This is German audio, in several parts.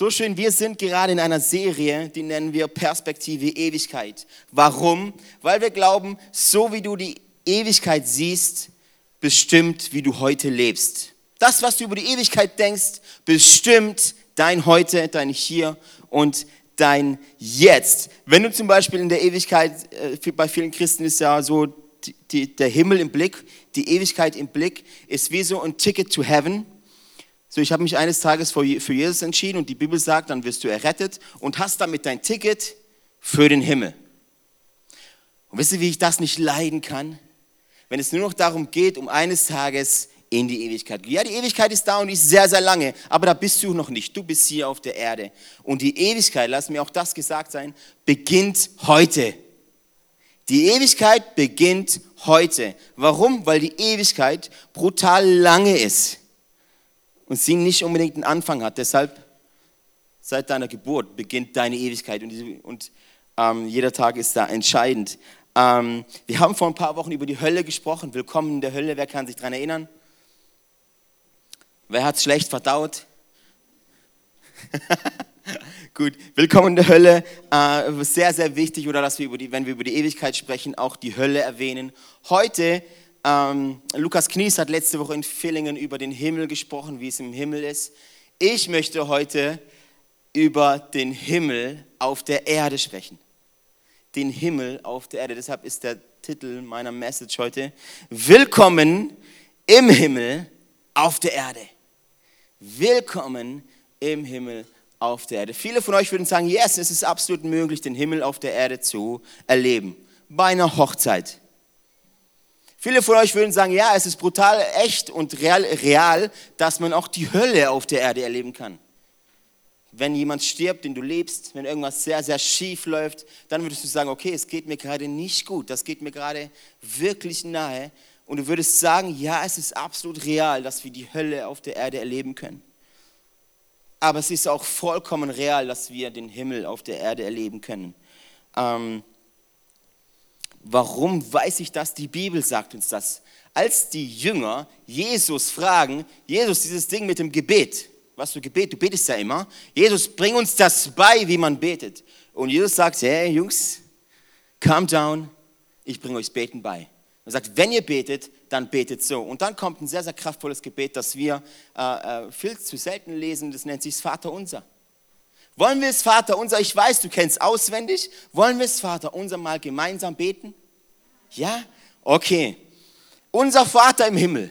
So schön, wir sind gerade in einer Serie, die nennen wir Perspektive Ewigkeit. Warum? Weil wir glauben, so wie du die Ewigkeit siehst, bestimmt, wie du heute lebst. Das, was du über die Ewigkeit denkst, bestimmt dein Heute, dein Hier und dein Jetzt. Wenn du zum Beispiel in der Ewigkeit, äh, bei vielen Christen ist ja so die, der Himmel im Blick, die Ewigkeit im Blick, ist wie so ein Ticket to Heaven. So, ich habe mich eines Tages für Jesus entschieden und die Bibel sagt, dann wirst du errettet und hast damit dein Ticket für den Himmel. Und wisst ihr, wie ich das nicht leiden kann? Wenn es nur noch darum geht, um eines Tages in die Ewigkeit. Ja, die Ewigkeit ist da und die ist sehr, sehr lange, aber da bist du noch nicht. Du bist hier auf der Erde. Und die Ewigkeit, lass mir auch das gesagt sein, beginnt heute. Die Ewigkeit beginnt heute. Warum? Weil die Ewigkeit brutal lange ist und sie nicht unbedingt einen Anfang hat. Deshalb, seit deiner Geburt beginnt deine Ewigkeit und, und ähm, jeder Tag ist da entscheidend. Ähm, wir haben vor ein paar Wochen über die Hölle gesprochen. Willkommen in der Hölle, wer kann sich daran erinnern? Wer hat es schlecht verdaut? Gut, willkommen in der Hölle. Äh, sehr, sehr wichtig, oder dass wir, über die, wenn wir über die Ewigkeit sprechen, auch die Hölle erwähnen. Heute ähm, Lukas Knies hat letzte Woche in Villingen über den Himmel gesprochen, wie es im Himmel ist. Ich möchte heute über den Himmel auf der Erde sprechen. Den Himmel auf der Erde. Deshalb ist der Titel meiner Message heute Willkommen im Himmel auf der Erde. Willkommen im Himmel auf der Erde. Viele von euch würden sagen, yes, es ist absolut möglich, den Himmel auf der Erde zu erleben. Bei einer Hochzeit Viele von euch würden sagen, ja, es ist brutal echt und real, real, dass man auch die Hölle auf der Erde erleben kann. Wenn jemand stirbt, den du lebst, wenn irgendwas sehr, sehr schief läuft, dann würdest du sagen, okay, es geht mir gerade nicht gut, das geht mir gerade wirklich nahe. Und du würdest sagen, ja, es ist absolut real, dass wir die Hölle auf der Erde erleben können. Aber es ist auch vollkommen real, dass wir den Himmel auf der Erde erleben können. Ähm, Warum weiß ich das? Die Bibel sagt uns das. Als die Jünger Jesus fragen, Jesus, dieses Ding mit dem Gebet, was für Gebet, du betest ja immer, Jesus, bring uns das bei, wie man betet. Und Jesus sagt, hey Jungs, calm down, ich bringe euch Beten bei. Er sagt, wenn ihr betet, dann betet so. Und dann kommt ein sehr, sehr kraftvolles Gebet, das wir äh, äh viel zu selten lesen, das nennt sich das Vater unser. Wollen wir es, Vater unser, ich weiß, du kennst auswendig, wollen wir es, Vater unser, mal gemeinsam beten? Ja? Okay. Unser Vater im Himmel,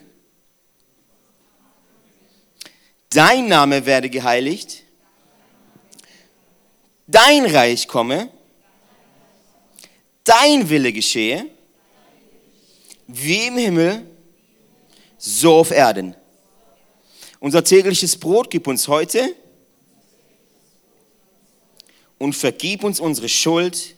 dein Name werde geheiligt, dein Reich komme, dein Wille geschehe, wie im Himmel, so auf Erden. Unser tägliches Brot gib uns heute und vergib uns unsere Schuld,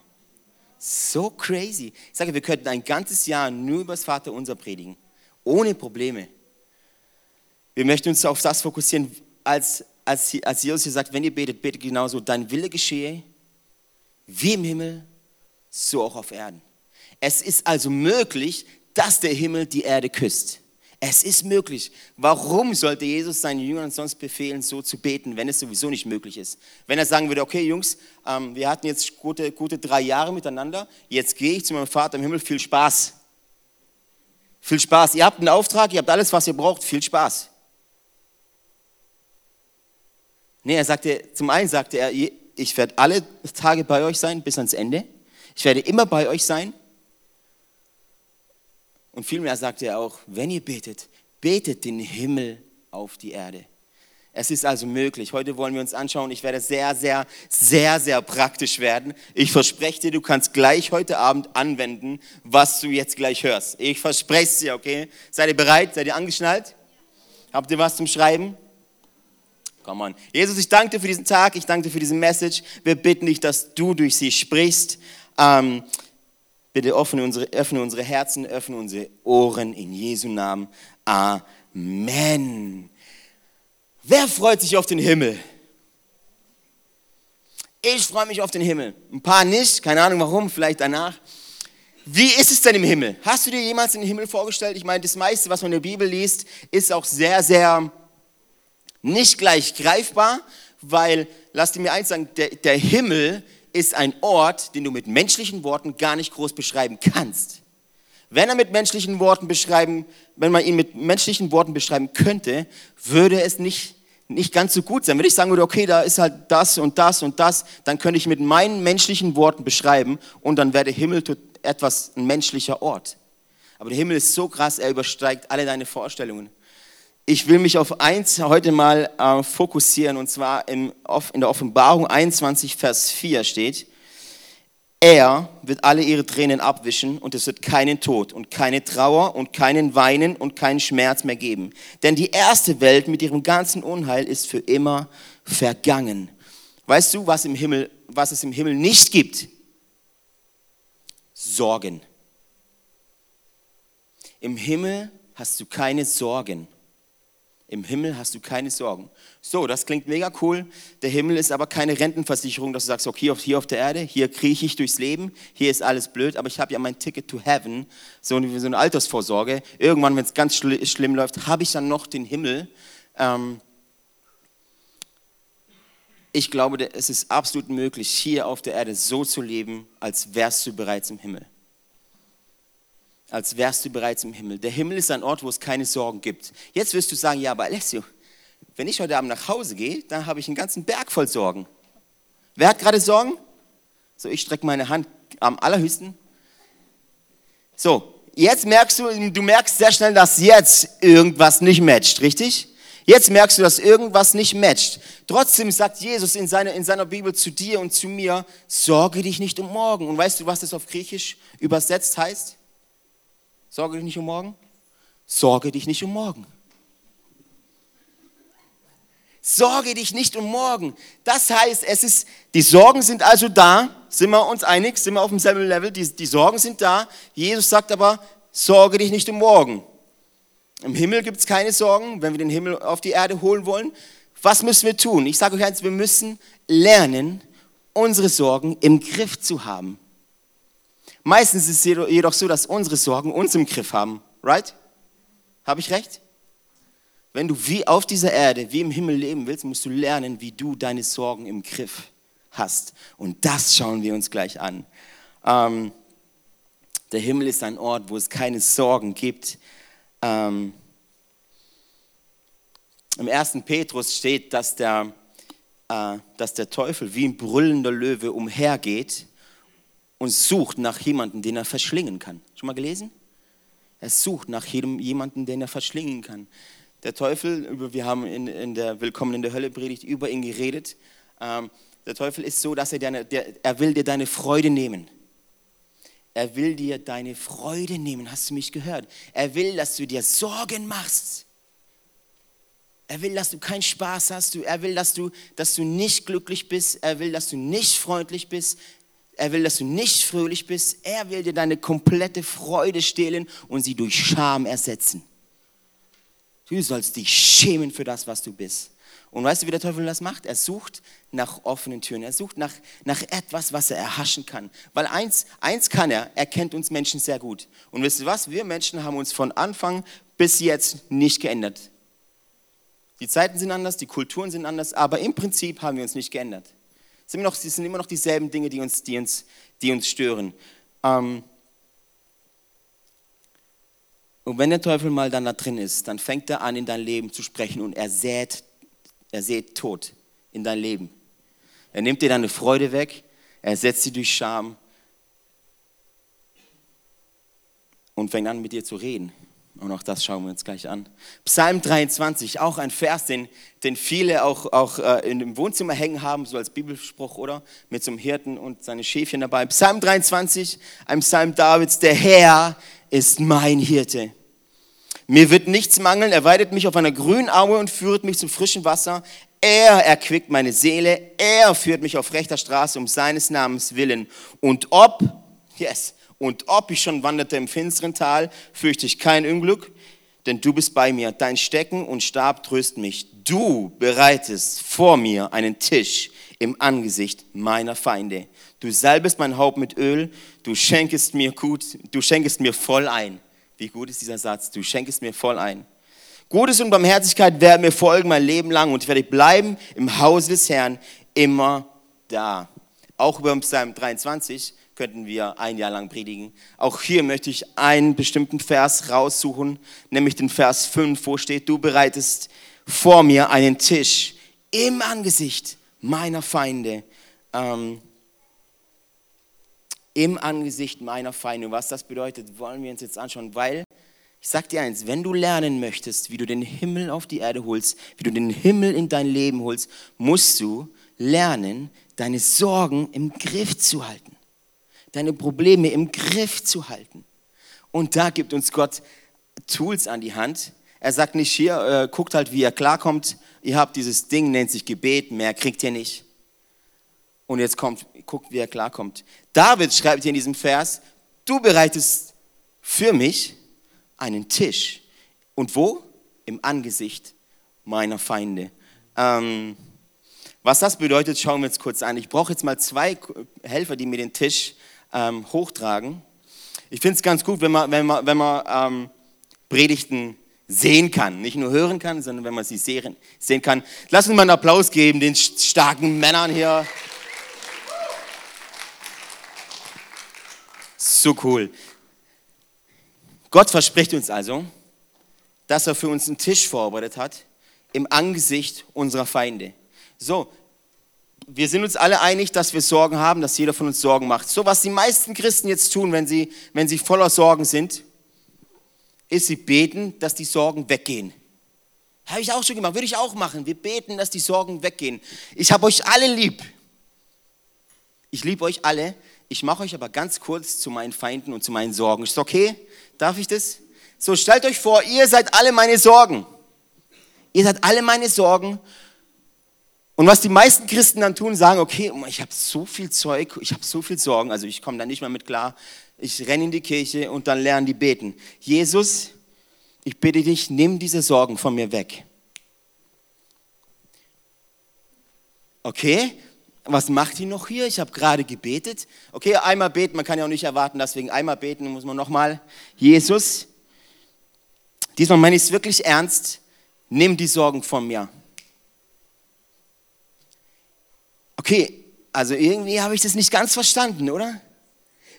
So crazy. Ich sage, wir könnten ein ganzes Jahr nur über das Vater unser predigen, ohne Probleme. Wir möchten uns auf das fokussieren, als, als, als Jesus hier sagt, wenn ihr betet, betet genauso, dein Wille geschehe, wie im Himmel, so auch auf Erden. Es ist also möglich, dass der Himmel die Erde küsst. Es ist möglich. Warum sollte Jesus seinen Jüngern sonst befehlen, so zu beten, wenn es sowieso nicht möglich ist? Wenn er sagen würde, okay Jungs, ähm, wir hatten jetzt gute, gute drei Jahre miteinander, jetzt gehe ich zu meinem Vater im Himmel, viel Spaß. Viel Spaß. Ihr habt einen Auftrag, ihr habt alles, was ihr braucht, viel Spaß. Nee, er sagte, zum einen sagte er, ich werde alle Tage bei euch sein bis ans Ende. Ich werde immer bei euch sein. Und vielmehr sagte er auch, wenn ihr betet, betet den Himmel auf die Erde. Es ist also möglich. Heute wollen wir uns anschauen. Ich werde sehr, sehr, sehr, sehr praktisch werden. Ich verspreche dir, du kannst gleich heute Abend anwenden, was du jetzt gleich hörst. Ich verspreche es dir, okay? Seid ihr bereit? Seid ihr angeschnallt? Habt ihr was zum Schreiben? Come on. Jesus, ich danke dir für diesen Tag, ich danke dir für diese Message. Wir bitten dich, dass du durch sie sprichst. Ähm, bitte öffne unsere, öffne unsere Herzen, öffne unsere Ohren in Jesu Namen. Amen. Wer freut sich auf den Himmel? Ich freue mich auf den Himmel. Ein paar nicht, keine Ahnung warum, vielleicht danach. Wie ist es denn im Himmel? Hast du dir jemals den Himmel vorgestellt? Ich meine, das meiste, was man in der Bibel liest, ist auch sehr, sehr nicht gleich greifbar, weil, lass dir mir eins sagen, der, der Himmel ist ein Ort, den du mit menschlichen Worten gar nicht groß beschreiben kannst. Wenn er mit menschlichen Worten beschreiben, wenn man ihn mit menschlichen Worten beschreiben könnte, würde es nicht, nicht ganz so gut sein. Wenn ich sagen würde, okay, da ist halt das und das und das, dann könnte ich mit meinen menschlichen Worten beschreiben und dann wäre der Himmel etwas ein menschlicher Ort. Aber der Himmel ist so krass, er übersteigt alle deine Vorstellungen. Ich will mich auf eins heute mal äh, fokussieren und zwar in, in der Offenbarung 21, Vers 4 steht, er wird alle ihre Tränen abwischen und es wird keinen Tod und keine Trauer und keinen Weinen und keinen Schmerz mehr geben. Denn die erste Welt mit ihrem ganzen Unheil ist für immer vergangen. Weißt du, was, im Himmel, was es im Himmel nicht gibt? Sorgen. Im Himmel hast du keine Sorgen. Im Himmel hast du keine Sorgen. So, das klingt mega cool. Der Himmel ist aber keine Rentenversicherung, dass du sagst, okay, hier auf der Erde, hier krieche ich durchs Leben, hier ist alles blöd, aber ich habe ja mein Ticket to heaven, so eine, so eine Altersvorsorge. Irgendwann, wenn es ganz schl schlimm läuft, habe ich dann noch den Himmel. Ähm ich glaube, es ist absolut möglich, hier auf der Erde so zu leben, als wärst du bereits im Himmel als wärst du bereits im Himmel. Der Himmel ist ein Ort, wo es keine Sorgen gibt. Jetzt wirst du sagen, ja, aber Alessio, wenn ich heute Abend nach Hause gehe, dann habe ich einen ganzen Berg voll Sorgen. Wer hat gerade Sorgen? So, ich strecke meine Hand am allerhöchsten. So, jetzt merkst du, du merkst sehr schnell, dass jetzt irgendwas nicht matcht, richtig? Jetzt merkst du, dass irgendwas nicht matcht. Trotzdem sagt Jesus in seiner, in seiner Bibel zu dir und zu mir, sorge dich nicht um morgen. Und weißt du, was das auf Griechisch übersetzt heißt? Sorge dich nicht um morgen. Sorge dich nicht um morgen. Sorge dich nicht um morgen. Das heißt, es ist, die Sorgen sind also da. Sind wir uns einig? Sind wir auf demselben Level? Die, die Sorgen sind da. Jesus sagt aber, sorge dich nicht um morgen. Im Himmel gibt es keine Sorgen, wenn wir den Himmel auf die Erde holen wollen. Was müssen wir tun? Ich sage euch eins, wir müssen lernen, unsere Sorgen im Griff zu haben. Meistens ist es jedoch so, dass unsere Sorgen uns im Griff haben. Right? Habe ich recht? Wenn du wie auf dieser Erde, wie im Himmel leben willst, musst du lernen, wie du deine Sorgen im Griff hast. Und das schauen wir uns gleich an. Ähm, der Himmel ist ein Ort, wo es keine Sorgen gibt. Ähm, Im ersten Petrus steht, dass der, äh, dass der Teufel wie ein brüllender Löwe umhergeht und sucht nach jemandem, den er verschlingen kann. Schon mal gelesen? Er sucht nach jemandem, den er verschlingen kann. Der Teufel, wir haben in, in der Willkommen in der Hölle Predigt über ihn geredet. Ähm, der Teufel ist so, dass er, deine, der, er will dir deine Freude nehmen. Er will dir deine Freude nehmen. Hast du mich gehört? Er will, dass du dir Sorgen machst. Er will, dass du keinen Spaß hast. Er will, dass du, dass du nicht glücklich bist. Er will, dass du nicht freundlich bist. Er will, dass du nicht fröhlich bist. Er will dir deine komplette Freude stehlen und sie durch Scham ersetzen. Du sollst dich schämen für das, was du bist. Und weißt du, wie der Teufel das macht? Er sucht nach offenen Türen. Er sucht nach, nach etwas, was er erhaschen kann. Weil eins, eins kann er, er kennt uns Menschen sehr gut. Und wisst ihr was? Wir Menschen haben uns von Anfang bis jetzt nicht geändert. Die Zeiten sind anders, die Kulturen sind anders, aber im Prinzip haben wir uns nicht geändert sind immer noch, es sind immer noch dieselben Dinge, die uns, die uns, die uns stören. Ähm, und wenn der Teufel mal dann da drin ist, dann fängt er an, in dein Leben zu sprechen und er sät, er sät Tod in dein Leben. Er nimmt dir deine Freude weg, er setzt sie durch Scham und fängt an, mit dir zu reden. Und auch das schauen wir uns gleich an. Psalm 23, auch ein Vers, den, den viele auch, auch äh, in dem Wohnzimmer hängen haben, so als Bibelspruch, oder? Mit so einem Hirten und seine Schäfchen dabei. Psalm 23, ein Psalm Davids, der Herr ist mein Hirte. Mir wird nichts mangeln, er weidet mich auf einer grünen Aue und führt mich zum frischen Wasser. Er erquickt meine Seele. Er führt mich auf rechter Straße um seines Namens willen. Und ob, yes, und ob ich schon wanderte im finsteren Tal, fürchte ich kein Unglück, denn du bist bei mir. Dein Stecken und Stab trösten mich. Du bereitest vor mir einen Tisch im Angesicht meiner Feinde. Du salbest mein Haupt mit Öl, du schenkest mir gut, du schenkest mir voll ein. Wie gut ist dieser Satz? Du schenkest mir voll ein. Gutes und Barmherzigkeit werden mir folgen mein Leben lang und ich werde bleiben im Hause des Herrn immer da. Auch über Psalm 23 könnten wir ein Jahr lang predigen. Auch hier möchte ich einen bestimmten Vers raussuchen, nämlich den Vers 5, wo steht, du bereitest vor mir einen Tisch im Angesicht meiner Feinde. Ähm, Im Angesicht meiner Feinde. Was das bedeutet, wollen wir uns jetzt anschauen, weil ich sag dir eins, wenn du lernen möchtest, wie du den Himmel auf die Erde holst, wie du den Himmel in dein Leben holst, musst du lernen, deine Sorgen im Griff zu halten. Deine Probleme im Griff zu halten. Und da gibt uns Gott Tools an die Hand. Er sagt nicht hier, äh, guckt halt, wie ihr klarkommt. Ihr habt dieses Ding, nennt sich Gebet, mehr kriegt ihr nicht. Und jetzt kommt, guckt, wie er klarkommt. David schreibt hier in diesem Vers, du bereitest für mich einen Tisch. Und wo? Im Angesicht meiner Feinde. Ähm, was das bedeutet, schauen wir uns kurz an. Ich brauche jetzt mal zwei Helfer, die mir den Tisch ähm, hochtragen. Ich finde es ganz gut, wenn man, wenn man, wenn man ähm, Predigten sehen kann. Nicht nur hören kann, sondern wenn man sie sehen, sehen kann. Lass uns mal einen Applaus geben, den starken Männern hier. So cool. Gott verspricht uns also, dass er für uns einen Tisch vorbereitet hat im Angesicht unserer Feinde. So, wir sind uns alle einig, dass wir Sorgen haben, dass jeder von uns Sorgen macht. So, was die meisten Christen jetzt tun, wenn sie, wenn sie voller Sorgen sind, ist, sie beten, dass die Sorgen weggehen. Habe ich auch schon gemacht, würde ich auch machen. Wir beten, dass die Sorgen weggehen. Ich habe euch alle lieb. Ich liebe euch alle. Ich mache euch aber ganz kurz zu meinen Feinden und zu meinen Sorgen. Ist okay? Darf ich das? So, stellt euch vor, ihr seid alle meine Sorgen. Ihr seid alle meine Sorgen. Und was die meisten Christen dann tun, sagen, okay, ich habe so viel Zeug, ich habe so viel Sorgen, also ich komme da nicht mehr mit klar. Ich renne in die Kirche und dann lernen die beten. Jesus, ich bitte dich, nimm diese Sorgen von mir weg. Okay, was macht die noch hier? Ich habe gerade gebetet. Okay, einmal beten, man kann ja auch nicht erwarten, deswegen einmal beten, muss man nochmal. Jesus, diesmal meine ich es wirklich ernst, nimm die Sorgen von mir. Okay, also irgendwie habe ich das nicht ganz verstanden, oder?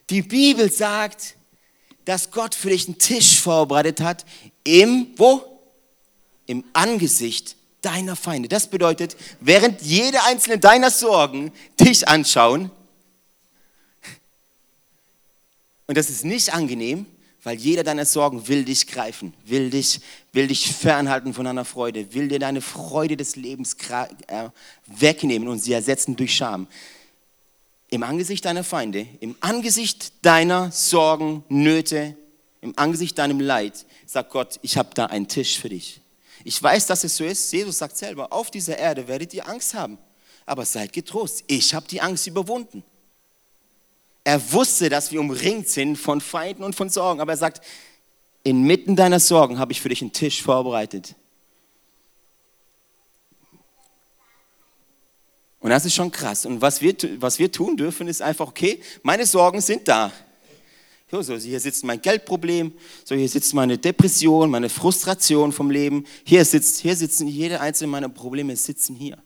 Die Bibel sagt, dass Gott für dich einen Tisch vorbereitet hat im, wo? Im Angesicht deiner Feinde. Das bedeutet, während jede einzelne deiner Sorgen dich anschauen, und das ist nicht angenehm, weil jeder deiner Sorgen will dich greifen, will dich, will dich fernhalten von deiner Freude, will dir deine Freude des Lebens äh, wegnehmen und sie ersetzen durch Scham. Im Angesicht deiner Feinde, im Angesicht deiner Sorgen, Nöte, im Angesicht deinem Leid, sagt Gott, ich habe da einen Tisch für dich. Ich weiß, dass es so ist. Jesus sagt selber, auf dieser Erde werdet ihr Angst haben. Aber seid getrost, ich habe die Angst überwunden. Er wusste, dass wir umringt sind von Feinden und von Sorgen. Aber er sagt, inmitten deiner Sorgen habe ich für dich einen Tisch vorbereitet. Und das ist schon krass. Und was wir, was wir tun dürfen, ist einfach, okay, meine Sorgen sind da. So, hier sitzt mein Geldproblem, so hier sitzt meine Depression, meine Frustration vom Leben. Hier, sitzt, hier sitzen jede einzelne meiner Probleme sitzen hier.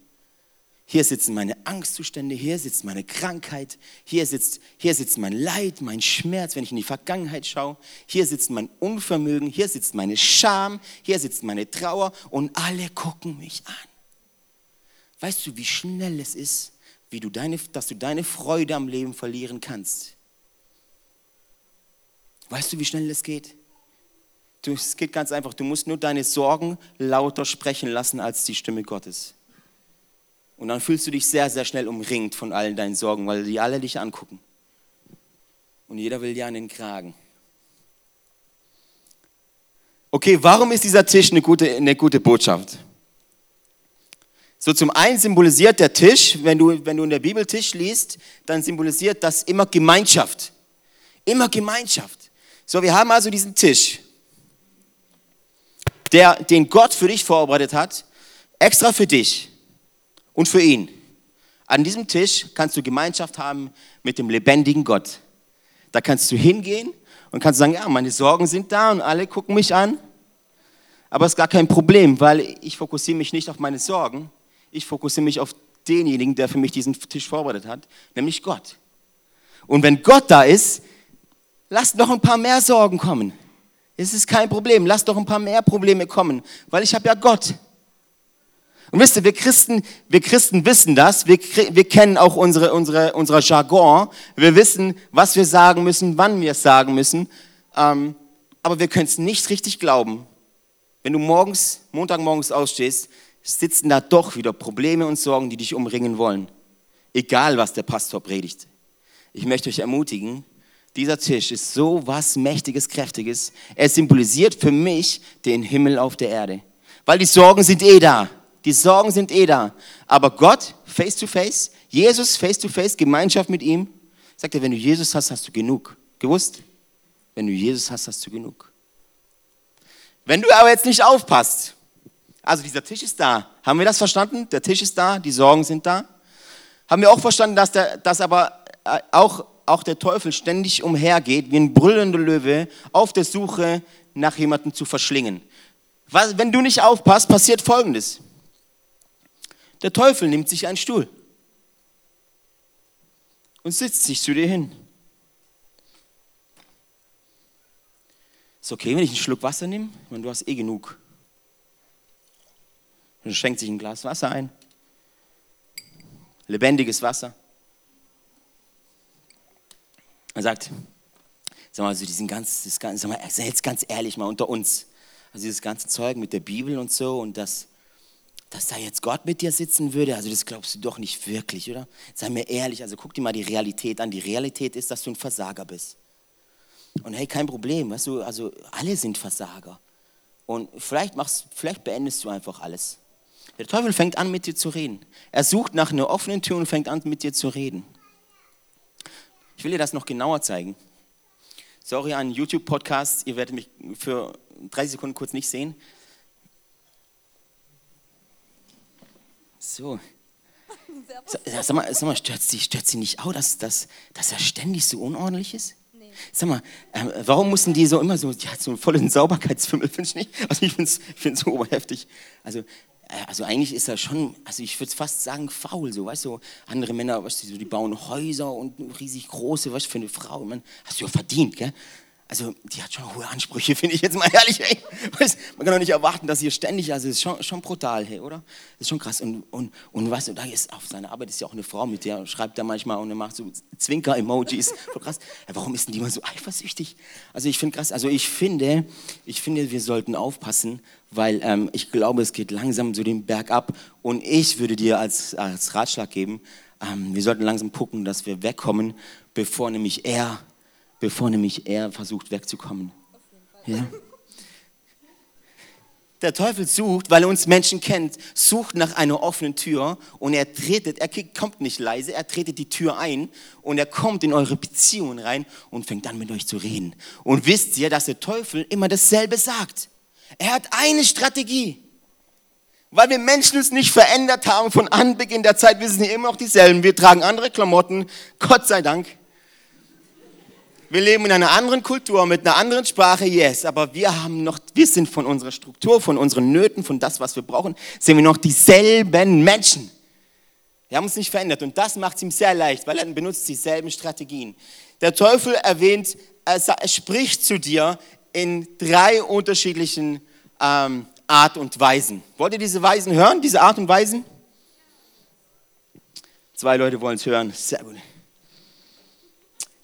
Hier sitzen meine Angstzustände, hier sitzt meine Krankheit, hier sitzt, hier sitzt mein Leid, mein Schmerz, wenn ich in die Vergangenheit schaue. Hier sitzt mein Unvermögen, hier sitzt meine Scham, hier sitzt meine Trauer und alle gucken mich an. Weißt du, wie schnell es ist, wie du deine, dass du deine Freude am Leben verlieren kannst? Weißt du, wie schnell das geht? Du, es geht ganz einfach. Du musst nur deine Sorgen lauter sprechen lassen als die Stimme Gottes. Und dann fühlst du dich sehr, sehr schnell umringt von allen deinen Sorgen, weil die alle dich angucken. Und jeder will dir an den Kragen. Okay, warum ist dieser Tisch eine gute, eine gute Botschaft? So zum einen symbolisiert der Tisch, wenn du, wenn du in der Bibel Tisch liest, dann symbolisiert das immer Gemeinschaft. Immer Gemeinschaft. So, wir haben also diesen Tisch, der, den Gott für dich vorbereitet hat, extra für dich und für ihn. An diesem Tisch kannst du Gemeinschaft haben mit dem lebendigen Gott. Da kannst du hingehen und kannst sagen, ja, meine Sorgen sind da und alle gucken mich an. Aber es ist gar kein Problem, weil ich fokussiere mich nicht auf meine Sorgen. Ich fokussiere mich auf denjenigen, der für mich diesen Tisch vorbereitet hat, nämlich Gott. Und wenn Gott da ist, lasst noch ein paar mehr Sorgen kommen. Es ist kein Problem. Lasst doch ein paar mehr Probleme kommen, weil ich habe ja Gott. Und wisst ihr, wir Christen, wir Christen wissen das. Wir, wir kennen auch unsere, unsere, unser Jargon. Wir wissen, was wir sagen müssen, wann wir es sagen müssen. Ähm, aber wir können es nicht richtig glauben. Wenn du morgens, Montagmorgens ausstehst, sitzen da doch wieder Probleme und Sorgen, die dich umringen wollen. Egal, was der Pastor predigt. Ich möchte euch ermutigen, dieser Tisch ist so was Mächtiges, Kräftiges. Er symbolisiert für mich den Himmel auf der Erde. Weil die Sorgen sind eh da. Die Sorgen sind eh da. Aber Gott, face to face, Jesus, face to face, Gemeinschaft mit ihm, sagt er, wenn du Jesus hast, hast du genug. Gewusst? Wenn du Jesus hast, hast du genug. Wenn du aber jetzt nicht aufpasst, also dieser Tisch ist da. Haben wir das verstanden? Der Tisch ist da, die Sorgen sind da. Haben wir auch verstanden, dass, der, dass aber äh, auch auch der Teufel ständig umhergeht wie ein brüllender Löwe auf der Suche nach jemandem zu verschlingen. Wenn du nicht aufpasst, passiert Folgendes. Der Teufel nimmt sich einen Stuhl und sitzt sich zu dir hin. Ist okay, wenn ich einen Schluck Wasser nehme? Ich meine, du hast eh genug. Dann schenkt sich ein Glas Wasser ein. Lebendiges Wasser. Er sagt, sag mal, also diesen ganz, das sag mal, jetzt ganz ehrlich mal unter uns, also dieses ganze Zeug mit der Bibel und so und das, dass da jetzt Gott mit dir sitzen würde, also das glaubst du doch nicht wirklich, oder? Sei mir ehrlich, also guck dir mal die Realität an. Die Realität ist, dass du ein Versager bist. Und hey, kein Problem, weißt du, also alle sind Versager. Und vielleicht, machst, vielleicht beendest du einfach alles. Der Teufel fängt an, mit dir zu reden. Er sucht nach einer offenen Tür und fängt an, mit dir zu reden. Ich will dir das noch genauer zeigen. Sorry an YouTube-Podcast, ihr werdet mich für drei Sekunden kurz nicht sehen. So. Sag mal, sag mal stört, sie, stört sie nicht auch, dass, dass, dass er ständig so unordentlich ist? Nee. Sag mal, äh, warum mussten die so immer so, die hat so einen vollen Sauberkeitsfimmel, finde ich nicht? Also ich finde es so oberheftig. Also äh, also eigentlich ist er schon, also ich würde fast sagen, faul, so, weißt du, andere Männer, weißt du, die bauen Häuser und riesig große, was für eine Frau, man, hast du ja verdient, gell? Also, die hat schon hohe Ansprüche, finde ich jetzt mal ehrlich. Ey. Man kann doch nicht erwarten, dass ihr ständig, also, ist schon, schon brutal, hey, oder? Das ist schon krass. Und, und, und weißt du, da ist auf seiner Arbeit ist ja auch eine Frau, mit der schreibt er manchmal und er macht so Zwinker-Emojis. Krass. Ja, warum ist denn die immer so eifersüchtig? Also, ich finde krass, also, ich finde, ich finde, wir sollten aufpassen, weil ähm, ich glaube, es geht langsam so den Berg ab. Und ich würde dir als, als Ratschlag geben, ähm, wir sollten langsam gucken, dass wir wegkommen, bevor nämlich er bevor nämlich er versucht wegzukommen. Ja? Der Teufel sucht, weil er uns Menschen kennt, sucht nach einer offenen Tür und er tretet, er kommt nicht leise, er tretet die Tür ein und er kommt in eure Beziehung rein und fängt an mit euch zu reden. Und wisst ihr, dass der Teufel immer dasselbe sagt? Er hat eine Strategie. Weil wir Menschen uns nicht verändert haben von Anbeginn der Zeit, wir sind immer noch dieselben. Wir tragen andere Klamotten, Gott sei Dank. Wir leben in einer anderen Kultur, mit einer anderen Sprache, yes, aber wir haben noch, wir sind von unserer Struktur, von unseren Nöten, von das, was wir brauchen, sind wir noch dieselben Menschen. Wir haben uns nicht verändert und das macht es ihm sehr leicht, weil er benutzt dieselben Strategien. Der Teufel erwähnt, er spricht zu dir in drei unterschiedlichen ähm, Art und Weisen. Wollt ihr diese Weisen hören, diese Art und Weisen? Zwei Leute wollen es hören, sehr gut.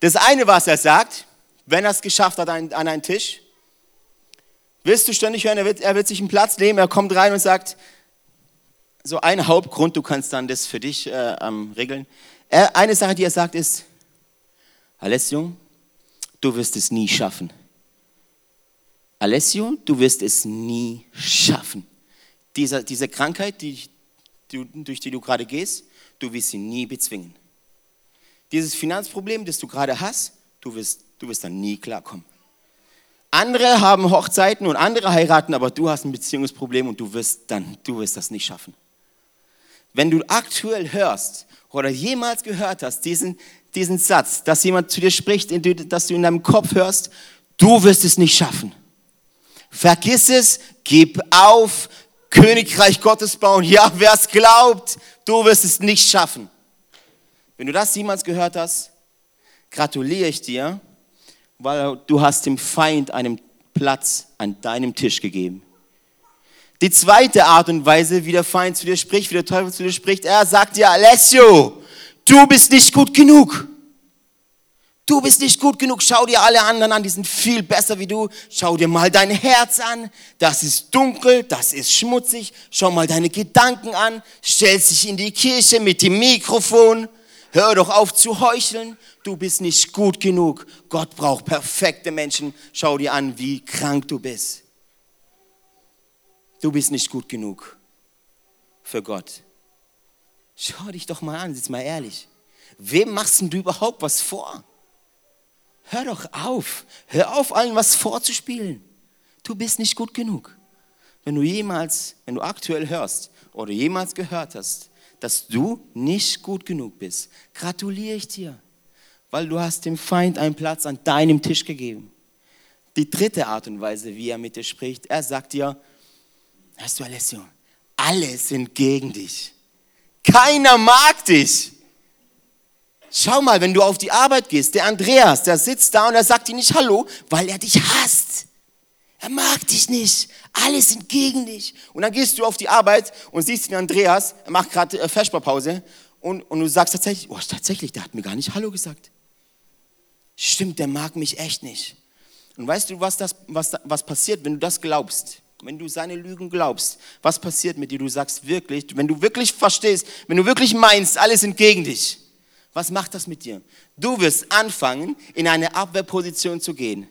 Das eine, was er sagt, wenn er es geschafft hat an, einen Tisch, wirst du ständig hören, er wird, er wird sich einen Platz nehmen, er kommt rein und sagt, so ein Hauptgrund, du kannst dann das für dich äh, ähm, regeln. Er, eine Sache, die er sagt, ist, Alessio, du wirst es nie schaffen. Alessio, du wirst es nie schaffen. Diese, diese Krankheit, die, durch die du gerade gehst, du wirst sie nie bezwingen. Dieses Finanzproblem, das du gerade hast, du wirst, du wirst dann nie klarkommen. Andere haben Hochzeiten und andere heiraten, aber du hast ein Beziehungsproblem und du wirst dann, du wirst das nicht schaffen. Wenn du aktuell hörst oder jemals gehört hast, diesen, diesen Satz, dass jemand zu dir spricht, dass du in deinem Kopf hörst, du wirst es nicht schaffen. Vergiss es, gib auf, Königreich Gottes bauen. Ja, wer es glaubt, du wirst es nicht schaffen. Wenn du das jemals gehört hast, gratuliere ich dir, weil du hast dem Feind einen Platz an deinem Tisch gegeben. Die zweite Art und Weise, wie der Feind zu dir spricht, wie der Teufel zu dir spricht, er sagt dir, Alessio, du bist nicht gut genug. Du bist nicht gut genug. Schau dir alle anderen an, die sind viel besser wie du. Schau dir mal dein Herz an. Das ist dunkel, das ist schmutzig. Schau mal deine Gedanken an. Stell dich in die Kirche mit dem Mikrofon. Hör doch auf zu heucheln. Du bist nicht gut genug. Gott braucht perfekte Menschen. Schau dir an, wie krank du bist. Du bist nicht gut genug für Gott. Schau dich doch mal an, jetzt mal ehrlich. Wem machst du überhaupt was vor? Hör doch auf. Hör auf, allen was vorzuspielen. Du bist nicht gut genug. Wenn du jemals, wenn du aktuell hörst oder jemals gehört hast, dass du nicht gut genug bist, gratuliere ich dir, weil du hast dem Feind einen Platz an deinem Tisch gegeben. Die dritte Art und Weise, wie er mit dir spricht, er sagt dir, hörst du Alessio, alle sind gegen dich. Keiner mag dich. Schau mal, wenn du auf die Arbeit gehst, der Andreas, der sitzt da und er sagt dir nicht Hallo, weil er dich hasst. Er mag dich nicht. Alle sind gegen dich. Und dann gehst du auf die Arbeit und siehst den Andreas, er macht gerade äh, Vesperpause und, und du sagst tatsächlich, oh, tatsächlich, der hat mir gar nicht Hallo gesagt. Stimmt, der mag mich echt nicht. Und weißt du, was, das, was, was passiert, wenn du das glaubst? Wenn du seine Lügen glaubst, was passiert mit dir? Du sagst wirklich, wenn du wirklich verstehst, wenn du wirklich meinst, alle sind gegen dich was macht das mit dir? Du wirst anfangen, in eine Abwehrposition zu gehen.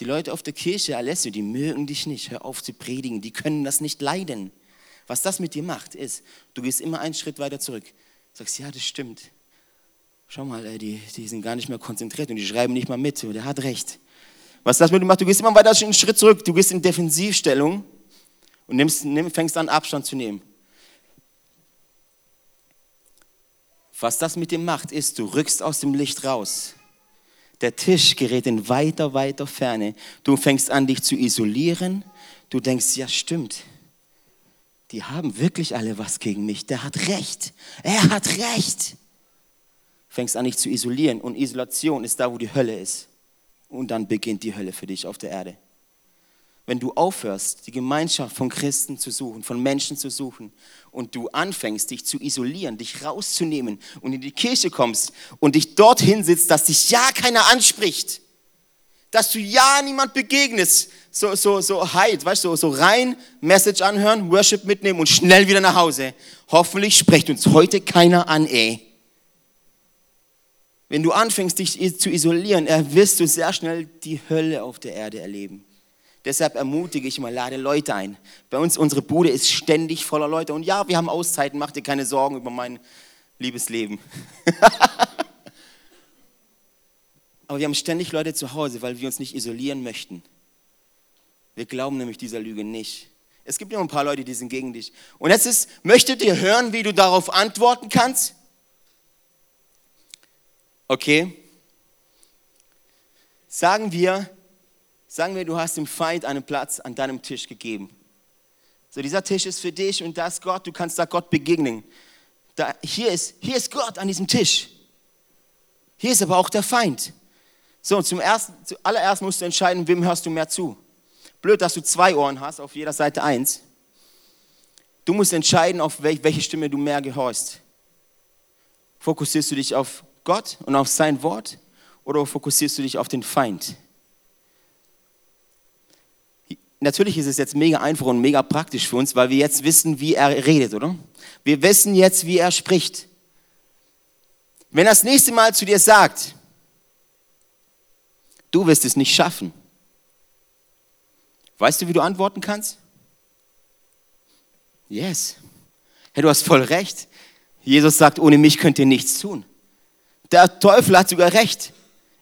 Die Leute auf der Kirche, Alessio, die mögen dich nicht. Hör auf zu predigen. Die können das nicht leiden. Was das mit dir macht, ist, du gehst immer einen Schritt weiter zurück. Sagst, ja, das stimmt. Schau mal, ey, die, die sind gar nicht mehr konzentriert und die schreiben nicht mal mit. Der hat recht. Was das mit dir macht, du gehst immer weiter einen Schritt zurück. Du gehst in Defensivstellung und nimmst, nimm, fängst an, Abstand zu nehmen. Was das mit dir macht, ist, du rückst aus dem Licht raus. Der Tisch gerät in weiter, weiter Ferne. Du fängst an, dich zu isolieren. Du denkst, ja stimmt, die haben wirklich alle was gegen mich. Der hat recht. Er hat recht. Fängst an, dich zu isolieren. Und Isolation ist da, wo die Hölle ist. Und dann beginnt die Hölle für dich auf der Erde wenn du aufhörst, die Gemeinschaft von Christen zu suchen, von Menschen zu suchen und du anfängst, dich zu isolieren, dich rauszunehmen und in die Kirche kommst und dich dorthin sitzt, dass dich ja keiner anspricht, dass du ja niemand begegnest, so, so, so Heid, weißt du, so, so rein Message anhören, Worship mitnehmen und schnell wieder nach Hause. Hoffentlich spricht uns heute keiner an, ey. Wenn du anfängst, dich zu isolieren, wirst du sehr schnell die Hölle auf der Erde erleben. Deshalb ermutige ich mal, lade Leute ein. Bei uns, unsere Bude ist ständig voller Leute. Und ja, wir haben Auszeiten, mach dir keine Sorgen über mein liebes Leben. Aber wir haben ständig Leute zu Hause, weil wir uns nicht isolieren möchten. Wir glauben nämlich dieser Lüge nicht. Es gibt ja ein paar Leute, die sind gegen dich. Und jetzt ist, möchtet ihr hören, wie du darauf antworten kannst? Okay. Sagen wir, Sagen wir, du hast dem Feind einen Platz an deinem Tisch gegeben. So, dieser Tisch ist für dich und das Gott, du kannst da Gott begegnen. Da, hier, ist, hier ist Gott an diesem Tisch. Hier ist aber auch der Feind. So, zum ersten, zuallererst musst du entscheiden, wem hörst du mehr zu. Blöd, dass du zwei Ohren hast, auf jeder Seite eins. Du musst entscheiden, auf welche Stimme du mehr gehorchst. Fokussierst du dich auf Gott und auf sein Wort oder fokussierst du dich auf den Feind? Natürlich ist es jetzt mega einfach und mega praktisch für uns, weil wir jetzt wissen, wie er redet, oder? Wir wissen jetzt, wie er spricht. Wenn er das nächste Mal zu dir sagt, du wirst es nicht schaffen, weißt du, wie du antworten kannst? Yes. Hey, du hast voll recht. Jesus sagt, ohne mich könnt ihr nichts tun. Der Teufel hat sogar recht.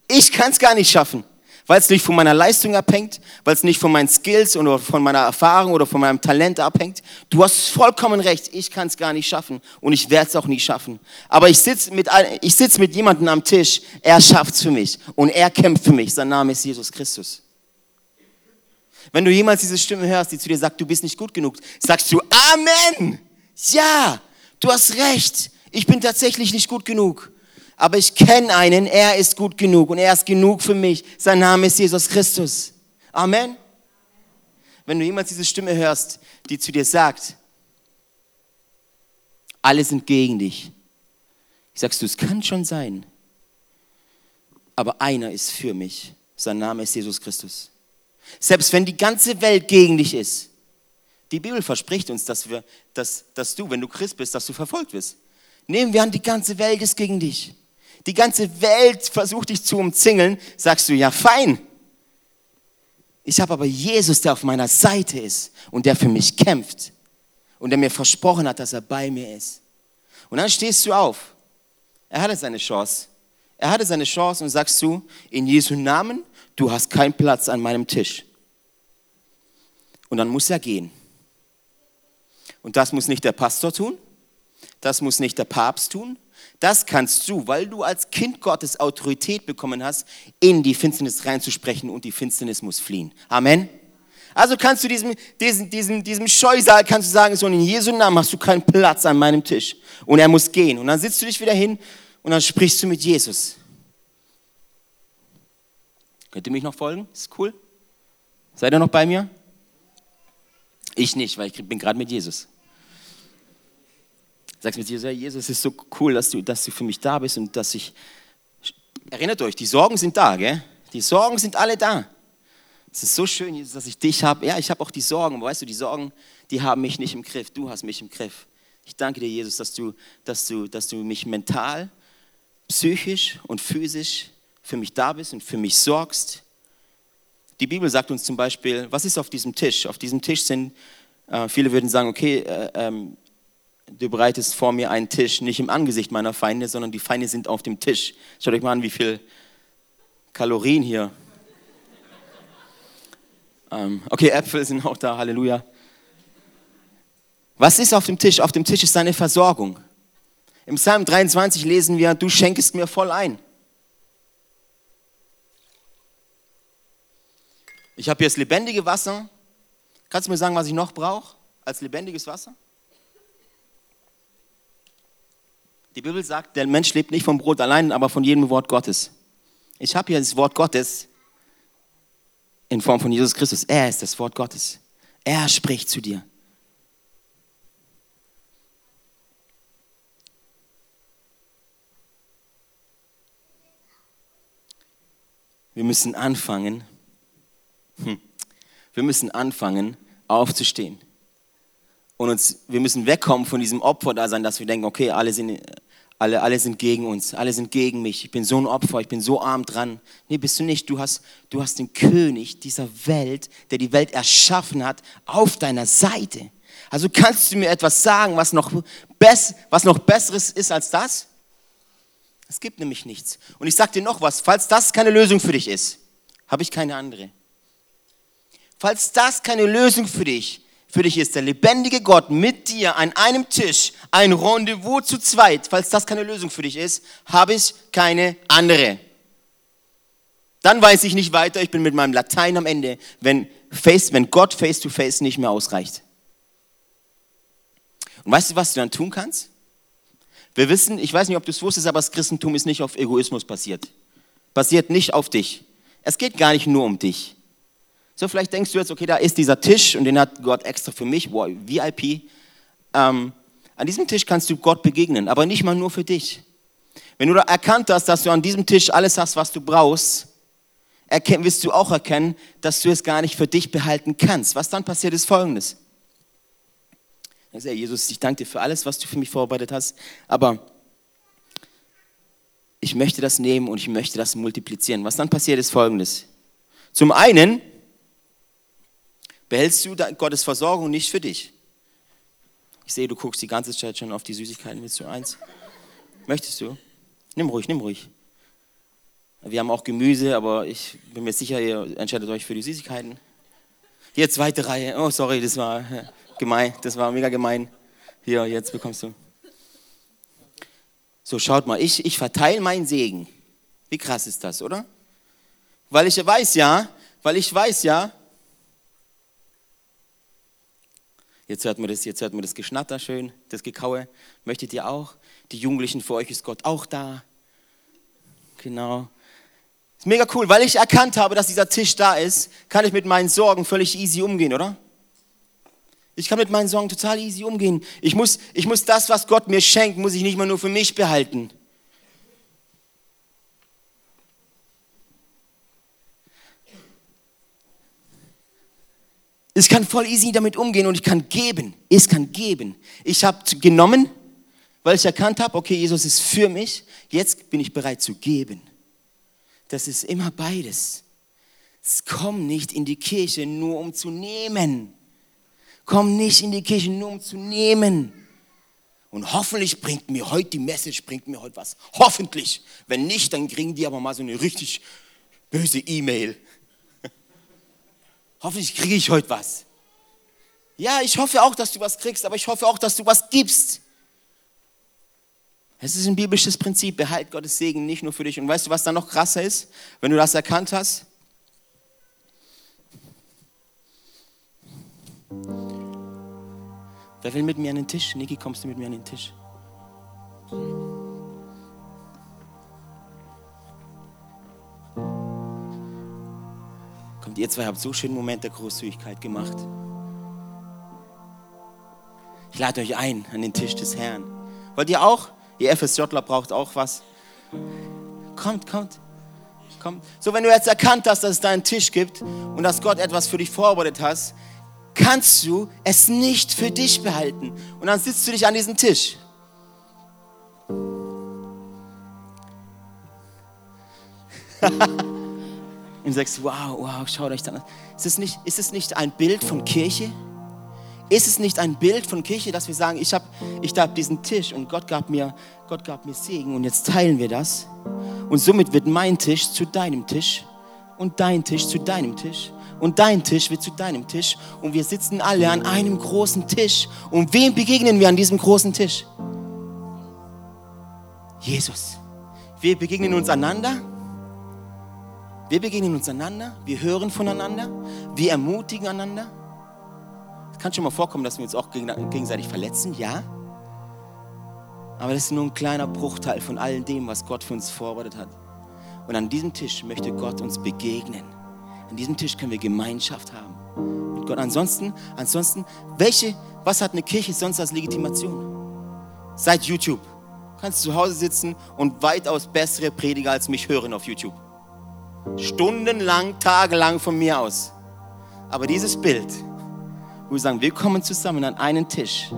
Ich kann es gar nicht schaffen, weil es nicht von meiner Leistung abhängt, weil es nicht von meinen Skills oder von meiner Erfahrung oder von meinem Talent abhängt. Du hast vollkommen recht, ich kann es gar nicht schaffen und ich werde es auch nie schaffen. Aber ich sitze mit, ich sitz mit jemandem am Tisch, er schafft es für mich und er kämpft für mich. Sein Name ist Jesus Christus. Wenn du jemals diese Stimme hörst, die zu dir sagt, du bist nicht gut genug, sagst du Amen. Ja, du hast recht. Ich bin tatsächlich nicht gut genug. Aber ich kenne einen, er ist gut genug und er ist genug für mich. Sein Name ist Jesus Christus. Amen. Wenn du jemals diese Stimme hörst, die zu dir sagt, alle sind gegen dich, sagst du, es kann schon sein, aber einer ist für mich. Sein Name ist Jesus Christus. Selbst wenn die ganze Welt gegen dich ist. Die Bibel verspricht uns, dass, wir, dass, dass du, wenn du Christ bist, dass du verfolgt wirst. Nehmen wir an, die ganze Welt ist gegen dich. Die ganze Welt versucht dich zu umzingeln. Sagst du, ja fein. Ich habe aber Jesus, der auf meiner Seite ist und der für mich kämpft und der mir versprochen hat, dass er bei mir ist. Und dann stehst du auf. Er hatte seine Chance. Er hatte seine Chance und sagst du, in Jesu Namen du hast keinen Platz an meinem Tisch. Und dann muss er gehen. Und das muss nicht der Pastor tun, das muss nicht der Papst tun, das kannst du, weil du als Kind Gottes Autorität bekommen hast, in die Finsternis reinzusprechen und die Finsternis muss fliehen. Amen. Also kannst du diesem, diesem, diesem, diesem Scheusal kannst du sagen, so in Jesu Namen hast du keinen Platz an meinem Tisch. Und er muss gehen. Und dann sitzt du dich wieder hin und dann sprichst du mit Jesus. Könnt ihr mich noch folgen? Ist cool? Seid ihr noch bei mir? Ich nicht, weil ich bin gerade mit Jesus. Sagst mit Jesus, ja, Jesus, es ist so cool, dass du, dass du für mich da bist und dass ich. Erinnert euch, die Sorgen sind da, gell? Die Sorgen sind alle da. Es ist so schön, Jesus, dass ich dich habe. Ja, ich habe auch die Sorgen, aber weißt du, die Sorgen, die haben mich nicht im Griff. Du hast mich im Griff. Ich danke dir, Jesus, dass du, dass du, dass du mich mental, psychisch und physisch für mich da bist und für mich sorgst. Die Bibel sagt uns zum Beispiel, was ist auf diesem Tisch? Auf diesem Tisch sind, äh, viele würden sagen, okay, äh, ähm, du bereitest vor mir einen Tisch, nicht im Angesicht meiner Feinde, sondern die Feinde sind auf dem Tisch. Schaut euch mal an, wie viel Kalorien hier. Ähm, okay, Äpfel sind auch da, Halleluja. Was ist auf dem Tisch? Auf dem Tisch ist deine Versorgung. Im Psalm 23 lesen wir, du schenkest mir voll ein. Ich habe hier das lebendige Wasser. Kannst du mir sagen, was ich noch brauche als lebendiges Wasser? Die Bibel sagt, der Mensch lebt nicht vom Brot allein, aber von jedem Wort Gottes. Ich habe hier das Wort Gottes in Form von Jesus Christus. Er ist das Wort Gottes. Er spricht zu dir. Wir müssen anfangen, hm. Wir müssen anfangen, aufzustehen. Und uns, wir müssen wegkommen von diesem Opfer da sein, dass wir denken, okay, alle sind, alle, alle sind gegen uns, alle sind gegen mich, ich bin so ein Opfer, ich bin so arm dran. Nee, bist du nicht. Du hast, du hast den König dieser Welt, der die Welt erschaffen hat, auf deiner Seite. Also kannst du mir etwas sagen, was noch, bess, was noch Besseres ist als das? Es gibt nämlich nichts. Und ich sage dir noch was, falls das keine Lösung für dich ist, habe ich keine andere. Falls das keine Lösung für dich, für dich ist, der lebendige Gott mit dir an einem Tisch, ein Rendezvous zu zweit, falls das keine Lösung für dich ist, habe ich keine andere. Dann weiß ich nicht weiter, ich bin mit meinem Latein am Ende, wenn, face, wenn Gott face to face nicht mehr ausreicht. Und weißt du, was du dann tun kannst? Wir wissen, ich weiß nicht, ob du es wusstest, aber das Christentum ist nicht auf Egoismus basiert. Basiert nicht auf dich. Es geht gar nicht nur um dich. So, vielleicht denkst du jetzt, okay, da ist dieser Tisch und den hat Gott extra für mich, wow, VIP. Ähm, an diesem Tisch kannst du Gott begegnen, aber nicht mal nur für dich. Wenn du erkannt hast, dass du an diesem Tisch alles hast, was du brauchst, erkenn, wirst du auch erkennen, dass du es gar nicht für dich behalten kannst. Was dann passiert, ist folgendes. Jesus, ich danke dir für alles, was du für mich vorbereitet hast, aber ich möchte das nehmen und ich möchte das multiplizieren. Was dann passiert, ist folgendes. Zum einen behältst du Gottes Versorgung nicht für dich. Ich sehe, du guckst die ganze Zeit schon auf die Süßigkeiten. Willst du eins? Möchtest du? Nimm ruhig, nimm ruhig. Wir haben auch Gemüse, aber ich bin mir sicher, ihr entscheidet euch für die Süßigkeiten. Hier, zweite Reihe. Oh, sorry, das war gemein. Das war mega gemein. Hier, jetzt bekommst du. So, schaut mal, ich, ich verteile meinen Segen. Wie krass ist das, oder? Weil ich weiß ja, weil ich weiß ja, Jetzt hört man das, jetzt hört man das Geschnatter schön, das Gekaue. Möchtet ihr auch? Die Jugendlichen, für euch ist Gott auch da. Genau. Ist mega cool, weil ich erkannt habe, dass dieser Tisch da ist, kann ich mit meinen Sorgen völlig easy umgehen, oder? Ich kann mit meinen Sorgen total easy umgehen. Ich muss, ich muss das, was Gott mir schenkt, muss ich nicht mal nur für mich behalten. Ich kann voll easy damit umgehen und ich kann geben. Ich kann geben. Ich habe genommen, weil ich erkannt habe, okay, Jesus ist für mich. Jetzt bin ich bereit zu geben. Das ist immer beides. Komm nicht in die Kirche nur um zu nehmen. Komm nicht in die Kirche nur um zu nehmen. Und hoffentlich bringt mir heute die Message, bringt mir heute was. Hoffentlich. Wenn nicht, dann kriegen die aber mal so eine richtig böse E-Mail. Hoffentlich kriege ich heute was. Ja, ich hoffe auch, dass du was kriegst, aber ich hoffe auch, dass du was gibst. Es ist ein biblisches Prinzip, behalt Gottes Segen nicht nur für dich. Und weißt du, was da noch krasser ist, wenn du das erkannt hast? Wer will mit mir an den Tisch? Niki, kommst du mit mir an den Tisch? Ihr zwei habt so schönen Moment der Großzügigkeit gemacht. Ich lade euch ein an den Tisch des Herrn. Wollt ihr auch? Ihr FSJler braucht auch was. Kommt, kommt, kommt. So, wenn du jetzt erkannt hast, dass es da einen Tisch gibt und dass Gott etwas für dich vorbereitet hast, kannst du es nicht für dich behalten. Und dann sitzt du dich an diesem Tisch. und sagst, wow, wow, schaut euch das an. Ist es, nicht, ist es nicht ein Bild von Kirche? Ist es nicht ein Bild von Kirche, dass wir sagen, ich habe ich hab diesen Tisch und Gott gab, mir, Gott gab mir Segen und jetzt teilen wir das. Und somit wird mein Tisch zu deinem Tisch und dein Tisch zu deinem Tisch und dein Tisch wird zu deinem Tisch und wir sitzen alle an einem großen Tisch. Und wem begegnen wir an diesem großen Tisch? Jesus. Wir begegnen uns einander wir begegnen uns einander, wir hören voneinander, wir ermutigen einander. Es kann schon mal vorkommen, dass wir uns auch gegenseitig verletzen, ja. Aber das ist nur ein kleiner Bruchteil von all dem, was Gott für uns vorbereitet hat. Und an diesem Tisch möchte Gott uns begegnen. An diesem Tisch können wir Gemeinschaft haben mit Gott. Ansonsten, ansonsten, welche, was hat eine Kirche sonst als Legitimation? Seit YouTube. Du kannst zu Hause sitzen und weitaus bessere Prediger als mich hören auf YouTube. Stundenlang, tagelang von mir aus. Aber dieses Bild, wo wir sagen, wir kommen zusammen an einen Tisch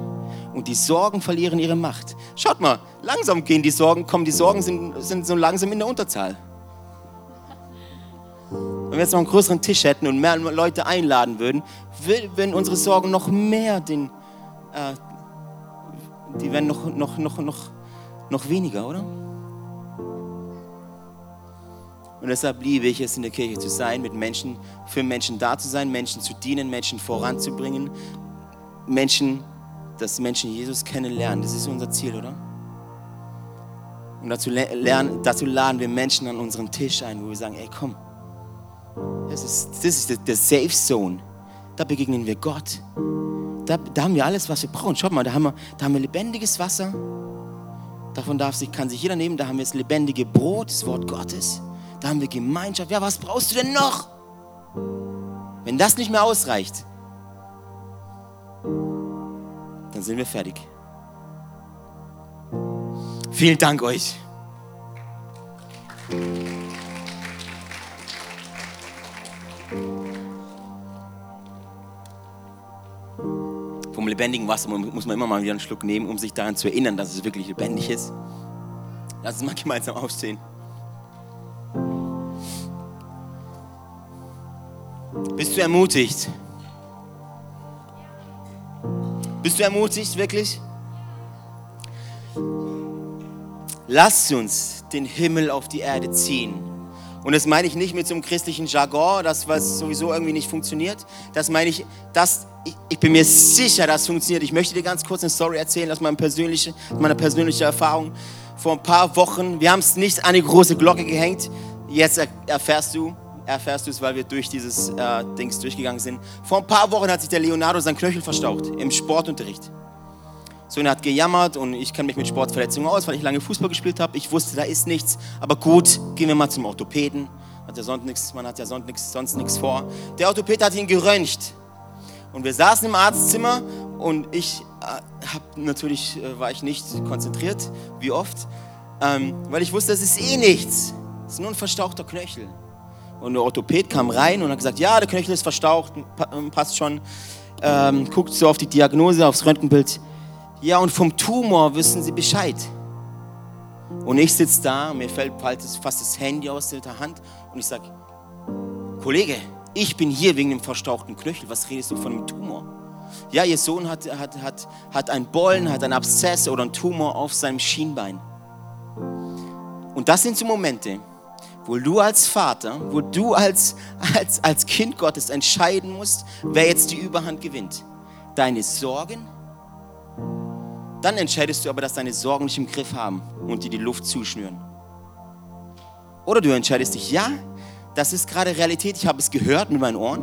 und die Sorgen verlieren ihre Macht. Schaut mal, langsam gehen die Sorgen, kommen die Sorgen, sind, sind so langsam in der Unterzahl. Wenn wir jetzt noch einen größeren Tisch hätten und mehr Leute einladen würden, würden unsere Sorgen noch mehr den, äh, die werden noch, noch, noch, noch, noch weniger, oder? Und deshalb liebe ich es, in der Kirche zu sein, mit Menschen, für Menschen da zu sein, Menschen zu dienen, Menschen voranzubringen, Menschen, dass Menschen Jesus kennenlernen. Das ist unser Ziel, oder? Und dazu, lernen, dazu laden wir Menschen an unseren Tisch ein, wo wir sagen, ey, komm, das ist, das ist der Safe Zone. Da begegnen wir Gott. Da, da haben wir alles, was wir brauchen. Schaut mal, da haben wir, da haben wir lebendiges Wasser. Davon darf sich, kann sich jeder nehmen. Da haben wir das lebendige Brot, das Wort Gottes. Da haben wir Gemeinschaft. Ja, was brauchst du denn noch? Wenn das nicht mehr ausreicht, dann sind wir fertig. Vielen Dank euch. Vom lebendigen Wasser muss man immer mal wieder einen Schluck nehmen, um sich daran zu erinnern, dass es wirklich lebendig ist. Lass uns mal gemeinsam aufstehen. Bist du ermutigt? Bist du ermutigt, wirklich? Lasst uns den Himmel auf die Erde ziehen. Und das meine ich nicht mit so einem christlichen Jargon, das was sowieso irgendwie nicht funktioniert. Das meine ich, das, ich, ich bin mir sicher, das funktioniert. Ich möchte dir ganz kurz eine Story erzählen aus meiner persönlichen, meiner persönlichen Erfahrung. Vor ein paar Wochen, wir haben es nicht an die große Glocke gehängt. Jetzt erfährst du, erfährst du es, weil wir durch dieses äh, Dings durchgegangen sind. Vor ein paar Wochen hat sich der Leonardo sein Knöchel verstaucht im Sportunterricht. So, er hat gejammert und ich kenne mich mit Sportverletzungen aus, weil ich lange Fußball gespielt habe. Ich wusste, da ist nichts. Aber gut, gehen wir mal zum Orthopäden. Hat ja sonst nix, man hat ja sonst nichts sonst nix vor. Der Orthopäd hat ihn geröntgt. Und wir saßen im Arztzimmer und ich äh, hab, natürlich äh, war ich nicht konzentriert, wie oft, ähm, weil ich wusste, das ist eh nichts. Das ist nur ein verstauchter Knöchel. Und der Orthopäd kam rein und hat gesagt, ja, der Knöchel ist verstaucht, passt schon. Ähm, guckt so auf die Diagnose, aufs Röntgenbild. Ja, und vom Tumor wissen Sie Bescheid. Und ich sitze da, mir fällt fast das Handy aus der Hand und ich sage, Kollege, ich bin hier wegen dem verstauchten Knöchel. Was redest du von einem Tumor? Ja, Ihr Sohn hat, hat, hat, hat einen Bollen, hat einen Abszess oder einen Tumor auf seinem Schienbein. Und das sind so Momente, wo du als Vater, wo du als, als, als Kind Gottes entscheiden musst, wer jetzt die Überhand gewinnt. Deine Sorgen dann entscheidest du aber, dass deine Sorgen nicht im Griff haben und dir die Luft zuschnüren. Oder du entscheidest dich, ja, das ist gerade Realität, ich habe es gehört mit meinen Ohren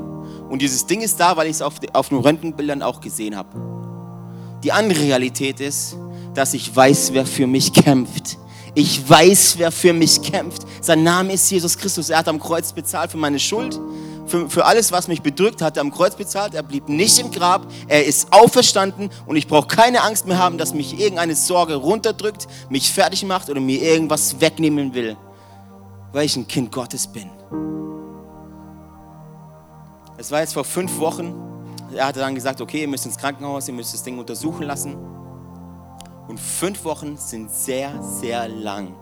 und dieses Ding ist da, weil ich es auf, auf den Röntgenbildern auch gesehen habe. Die andere Realität ist, dass ich weiß, wer für mich kämpft. Ich weiß, wer für mich kämpft. Sein Name ist Jesus Christus. Er hat am Kreuz bezahlt für meine Schuld für, für alles, was mich bedrückt hat, er am Kreuz bezahlt. Er blieb nicht im Grab. Er ist auferstanden und ich brauche keine Angst mehr haben, dass mich irgendeine Sorge runterdrückt, mich fertig macht oder mir irgendwas wegnehmen will, weil ich ein Kind Gottes bin. Es war jetzt vor fünf Wochen. Er hatte dann gesagt, okay, ihr müsst ins Krankenhaus, ihr müsst das Ding untersuchen lassen. Und fünf Wochen sind sehr, sehr lang.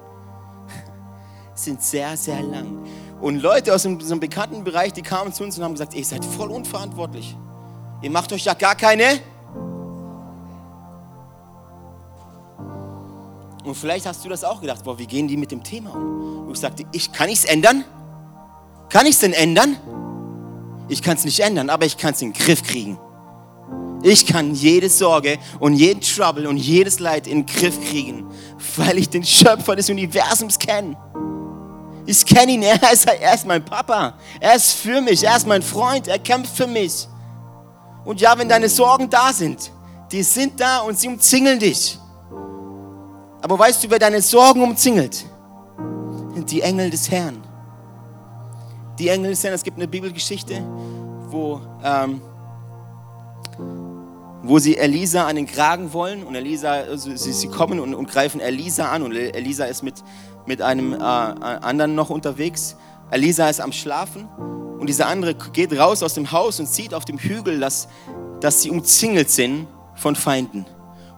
sind sehr, sehr lang. Und Leute aus einem, so einem bekannten Bereich, die kamen zu uns und haben gesagt, ihr seid voll unverantwortlich. Ihr macht euch ja gar keine. Und vielleicht hast du das auch gedacht, boah, wie gehen die mit dem Thema um? Und ich sagte, ich, kann ich es ändern? Kann ich es denn ändern? Ich kann es nicht ändern, aber ich kann es in den Griff kriegen. Ich kann jede Sorge und jeden Trouble und jedes Leid in den Griff kriegen, weil ich den Schöpfer des Universums kenne. Ich kenne ihn, er ist, er ist mein Papa. Er ist für mich, er ist mein Freund, er kämpft für mich. Und ja, wenn deine Sorgen da sind, die sind da und sie umzingeln dich. Aber weißt du, wer deine Sorgen umzingelt? Die Engel des Herrn. Die Engel des Herrn, es gibt eine Bibelgeschichte, wo, ähm, wo sie Elisa an den Kragen wollen und Elisa, also sie, sie kommen und, und greifen Elisa an und Elisa ist mit, mit einem äh, anderen noch unterwegs. Elisa ist am Schlafen und dieser andere geht raus aus dem Haus und sieht auf dem Hügel, dass, dass sie umzingelt sind von Feinden.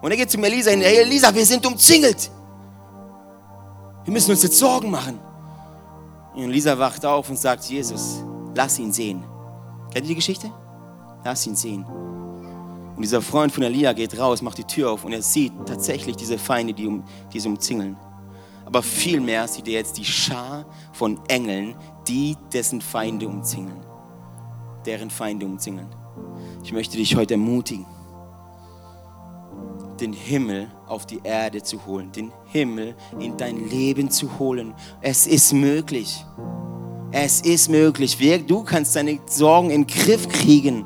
Und er geht zum Elisa hin, hey Elisa, wir sind umzingelt. Wir müssen uns jetzt Sorgen machen. Und Elisa wacht auf und sagt, Jesus, lass ihn sehen. Kennt ihr die Geschichte? Lass ihn sehen. Und dieser Freund von Elia geht raus, macht die Tür auf und er sieht tatsächlich diese Feinde, die, um, die sie umzingeln aber vielmehr sieht er jetzt die Schar von Engeln, die dessen Feinde umzingeln, deren Feinde umzingeln. Ich möchte dich heute ermutigen, den Himmel auf die Erde zu holen, den Himmel in dein Leben zu holen. Es ist möglich. Es ist möglich. Du kannst deine Sorgen in den Griff kriegen.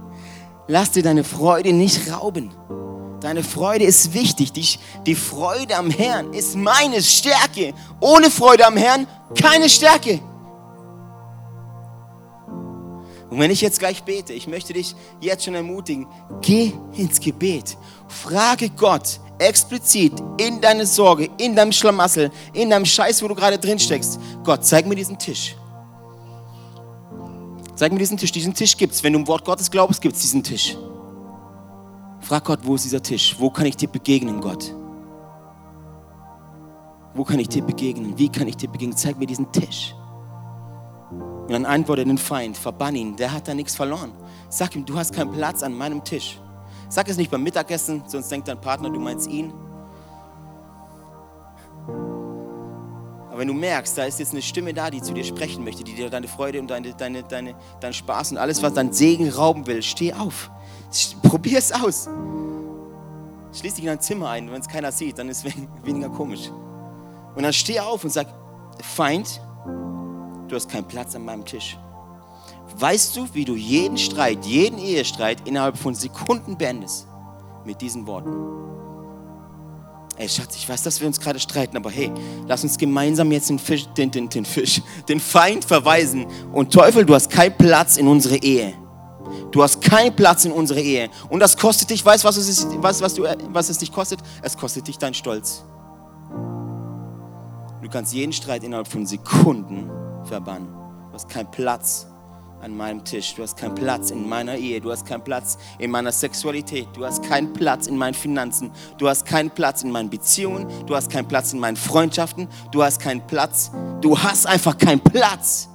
Lass dir deine Freude nicht rauben. Deine Freude ist wichtig. Die, die Freude am Herrn ist meine Stärke. Ohne Freude am Herrn keine Stärke. Und wenn ich jetzt gleich bete, ich möchte dich jetzt schon ermutigen, geh ins Gebet. Frage Gott explizit in deine Sorge, in deinem Schlamassel, in deinem Scheiß, wo du gerade drin steckst. Gott, zeig mir diesen Tisch. Zeig mir diesen Tisch. Diesen Tisch gibt es. Wenn du im Wort Gottes glaubst, gibt es diesen Tisch. Frag Gott, wo ist dieser Tisch? Wo kann ich dir begegnen, Gott? Wo kann ich dir begegnen? Wie kann ich dir begegnen? Zeig mir diesen Tisch. Und dann antwortet den Feind, verbann ihn, der hat da nichts verloren. Sag ihm, du hast keinen Platz an meinem Tisch. Sag es nicht beim Mittagessen, sonst denkt dein Partner, du meinst ihn. Aber wenn du merkst, da ist jetzt eine Stimme da, die zu dir sprechen möchte, die dir deine Freude und deine, deine, deine, deinen Spaß und alles, was dein Segen rauben will, steh auf. Probier es aus. Schließ dich in dein Zimmer ein, wenn es keiner sieht, dann ist es weniger komisch. Und dann steh auf und sag, Feind, du hast keinen Platz an meinem Tisch. Weißt du, wie du jeden Streit, jeden Ehestreit innerhalb von Sekunden beendest? Mit diesen Worten. Ey Schatz, ich weiß, dass wir uns gerade streiten, aber hey, lass uns gemeinsam jetzt den Fisch, den, den, den Fisch, den Feind verweisen. Und Teufel, du hast keinen Platz in unsere Ehe. Du hast keinen Platz in unsere Ehe. Und das kostet dich, weißt du, was, es, was, was, was es dich kostet? Es kostet dich deinen Stolz. Du kannst jeden Streit innerhalb von Sekunden verbannen. Du hast keinen Platz an meinem Tisch. Du hast keinen Platz in meiner Ehe. Du hast keinen Platz in meiner Sexualität. Du hast keinen Platz in meinen Finanzen. Du hast keinen Platz in meinen Beziehungen. Du hast keinen Platz in meinen Freundschaften. Du hast keinen Platz. Du hast einfach keinen Platz